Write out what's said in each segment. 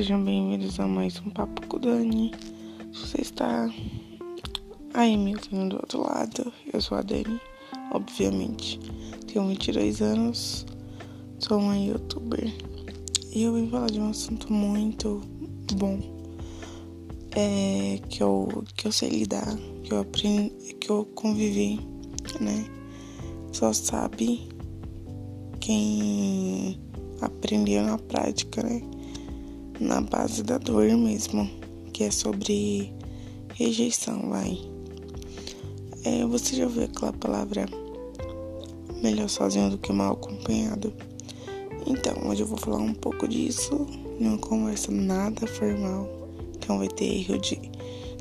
sejam bem-vindos a mais um Papo com Dani. Você está aí me ouvindo do outro lado, eu sou a Dani, obviamente. Tenho 22 anos, sou uma youtuber e eu vim falar de um assunto muito bom é, que, eu, que eu sei lidar, que eu aprendi, que eu convivi, né? Só sabe quem aprendeu na prática, né? Na base da dor mesmo, que é sobre rejeição, vai. É, você já ouviu aquela palavra melhor sozinho do que mal acompanhado? Então, hoje eu vou falar um pouco disso numa conversa nada formal. Então vai ter erro de,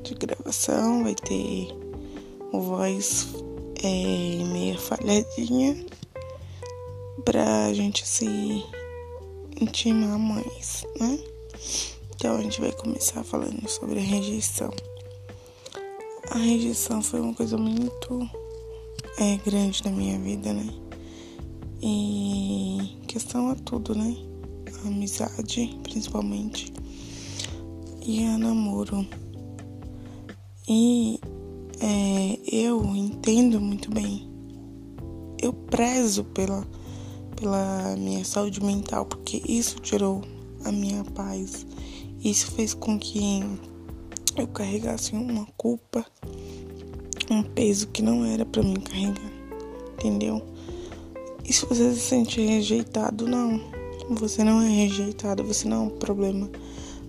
de gravação, vai ter voz é, meio falhadinha pra gente se intimar mais, né? Então a gente vai começar falando sobre a rejeição. A rejeição foi uma coisa muito é, grande na minha vida, né? E questão a tudo, né? A amizade, principalmente. E a namoro. E é, eu entendo muito bem. Eu prezo pela pela minha saúde mental, porque isso tirou a minha paz. Isso fez com que eu carregasse uma culpa, um peso que não era para mim carregar, entendeu? E se você se sente rejeitado, não. Você não é rejeitado, você não é um problema.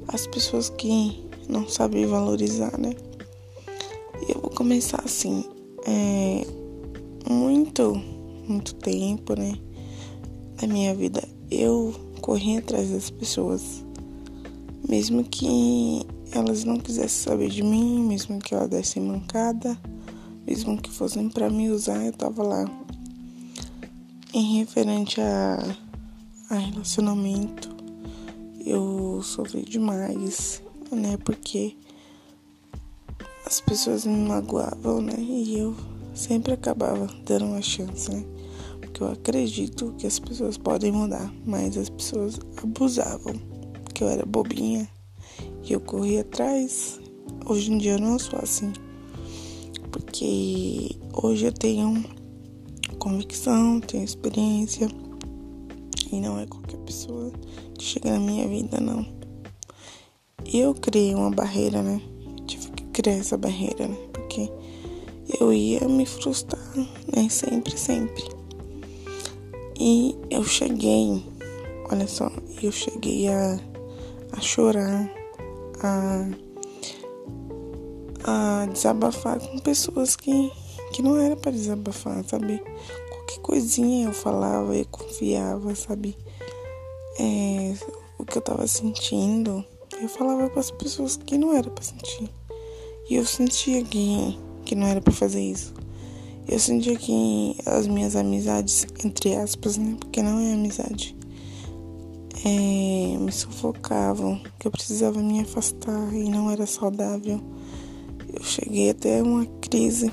As pessoas que não sabem valorizar, né? E eu vou começar assim, é, muito, muito tempo, né? na minha vida eu corri atrás das pessoas, mesmo que elas não quisessem saber de mim, mesmo que elas dessem mancada, mesmo que fossem para me usar, eu tava lá. Em referente a, a relacionamento, eu sofri demais, né? Porque as pessoas me magoavam, né? E eu sempre acabava dando uma chance, né? Eu acredito que as pessoas podem mudar, mas as pessoas abusavam, que eu era bobinha e eu corria atrás. Hoje em dia eu não sou assim, porque hoje eu tenho convicção, tenho experiência e não é qualquer pessoa que chega na minha vida, não. Eu criei uma barreira, né? tive que criar essa barreira, né? Porque eu ia me frustrar, né? Sempre, sempre. E eu cheguei, olha só, eu cheguei a, a chorar, a, a desabafar com pessoas que, que não era para desabafar, sabe? Qualquer coisinha eu falava, eu confiava, sabe? É, o que eu tava sentindo, eu falava para as pessoas que não era para sentir. E eu sentia que, que não era para fazer isso. Eu sentia que as minhas amizades, entre aspas, né? Porque não é amizade, é, me sufocavam, que eu precisava me afastar e não era saudável. Eu cheguei até uma crise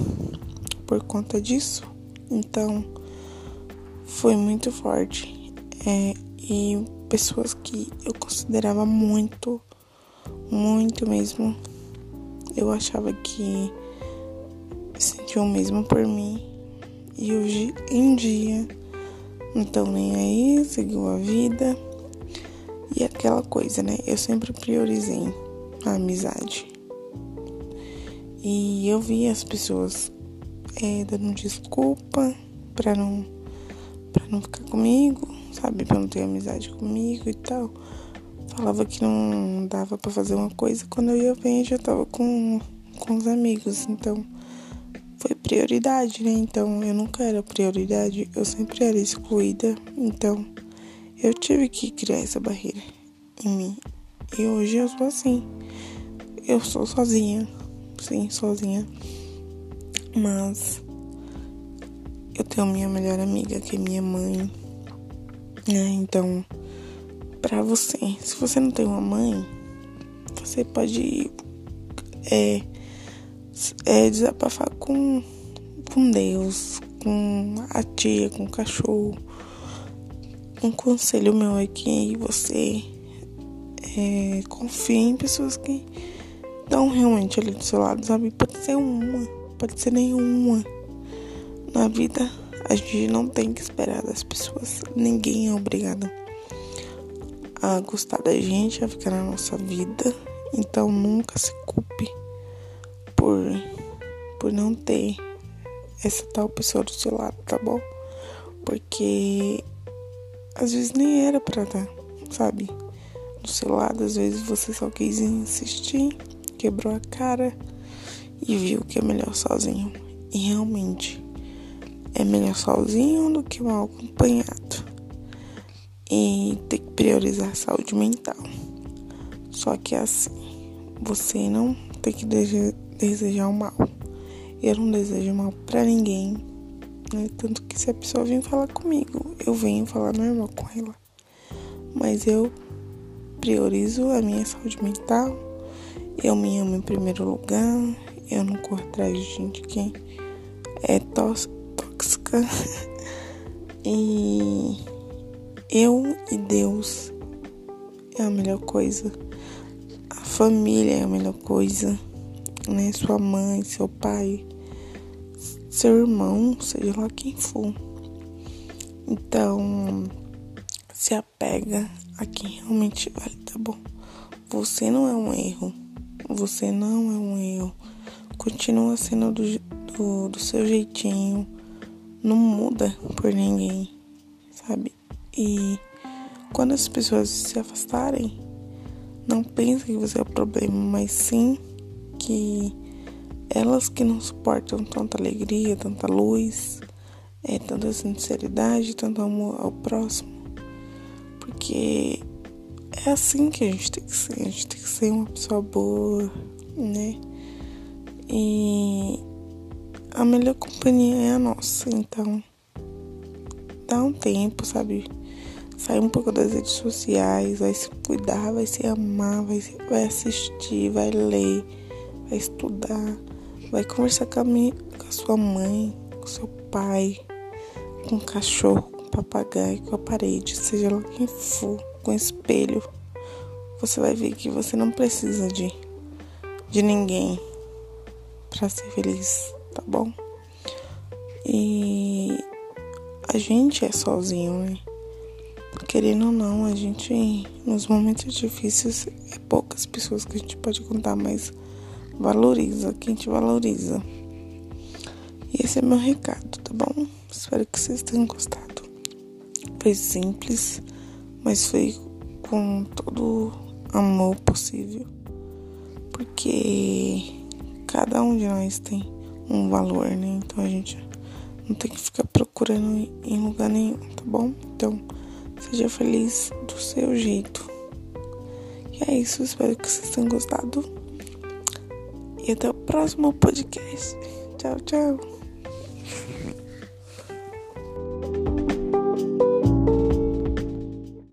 por conta disso. Então, foi muito forte. É, e pessoas que eu considerava muito, muito mesmo, eu achava que sentiu o mesmo por mim. E hoje em dia não estão nem aí, seguiu a vida. E aquela coisa, né? Eu sempre priorizei a amizade. E eu vi as pessoas é, dando desculpa pra não, pra não ficar comigo, sabe? Pra não ter amizade comigo e tal. Falava que não dava para fazer uma coisa. Quando eu ia ver, já tava com, com os amigos. Então, foi prioridade, né? Então eu nunca era prioridade, eu sempre era excluída. Então eu tive que criar essa barreira em mim. E hoje eu sou assim. Eu sou sozinha, sim, sozinha. Mas eu tenho minha melhor amiga, que é minha mãe. Né? Então, pra você, se você não tem uma mãe, você pode é, é, desabafar com, com Deus, com a tia, com o cachorro. Um conselho meu é que você É, confie em pessoas que estão realmente ali do seu lado, sabe? Pode ser uma, pode ser nenhuma. Na vida, a gente não tem que esperar das pessoas. Ninguém é obrigado a gostar da gente, a ficar na nossa vida. Então nunca se culpe por não ter essa tal pessoa do seu lado, tá bom? Porque às vezes nem era pra estar, sabe? Do seu lado, às vezes você só quis insistir, quebrou a cara e viu que é melhor sozinho. E realmente é melhor sozinho do que mal acompanhado. E tem que priorizar a saúde mental. Só que é assim, você não tem que desejar o mal. Eu não desejo mal para ninguém. Né? Tanto que se a pessoa vir falar comigo, eu venho falar normal com ela. Mas eu priorizo a minha saúde mental. Eu me amo em primeiro lugar. Eu não corro atrás de gente que é tóxica. e eu e Deus é a melhor coisa. A família é a melhor coisa né? Sua mãe, seu pai, seu irmão, seja lá quem for. Então, se apega a quem realmente vale, tá bom? Você não é um erro. Você não é um erro. Continua sendo do, do, do seu jeitinho. Não muda por ninguém, sabe? E quando as pessoas se afastarem, não pense que você é o problema, mas sim que elas que não suportam tanta alegria, tanta luz, é, tanta sinceridade, tanto amor ao próximo. Porque é assim que a gente tem que ser. A gente tem que ser uma pessoa boa, né? E a melhor companhia é a nossa. Então, dá um tempo, sabe? Sai um pouco das redes sociais, vai se cuidar, vai se amar, vai, vai assistir, vai ler vai estudar, vai conversar com a, minha, com a sua mãe, com seu pai, com o cachorro, com o papagaio, com a parede, seja lá quem for, com o espelho. Você vai ver que você não precisa de, de ninguém para ser feliz, tá bom? E a gente é sozinho, né? Querendo ou não, a gente, nos momentos difíceis, é poucas pessoas que a gente pode contar, mas valoriza quem te valoriza. E esse é meu recado, tá bom? Espero que vocês tenham gostado. Foi simples, mas foi com todo amor possível. Porque cada um de nós tem um valor, né? Então a gente não tem que ficar procurando em lugar nenhum, tá bom? Então, seja feliz do seu jeito. E é isso, espero que vocês tenham gostado e até o próximo podcast. Tchau, tchau.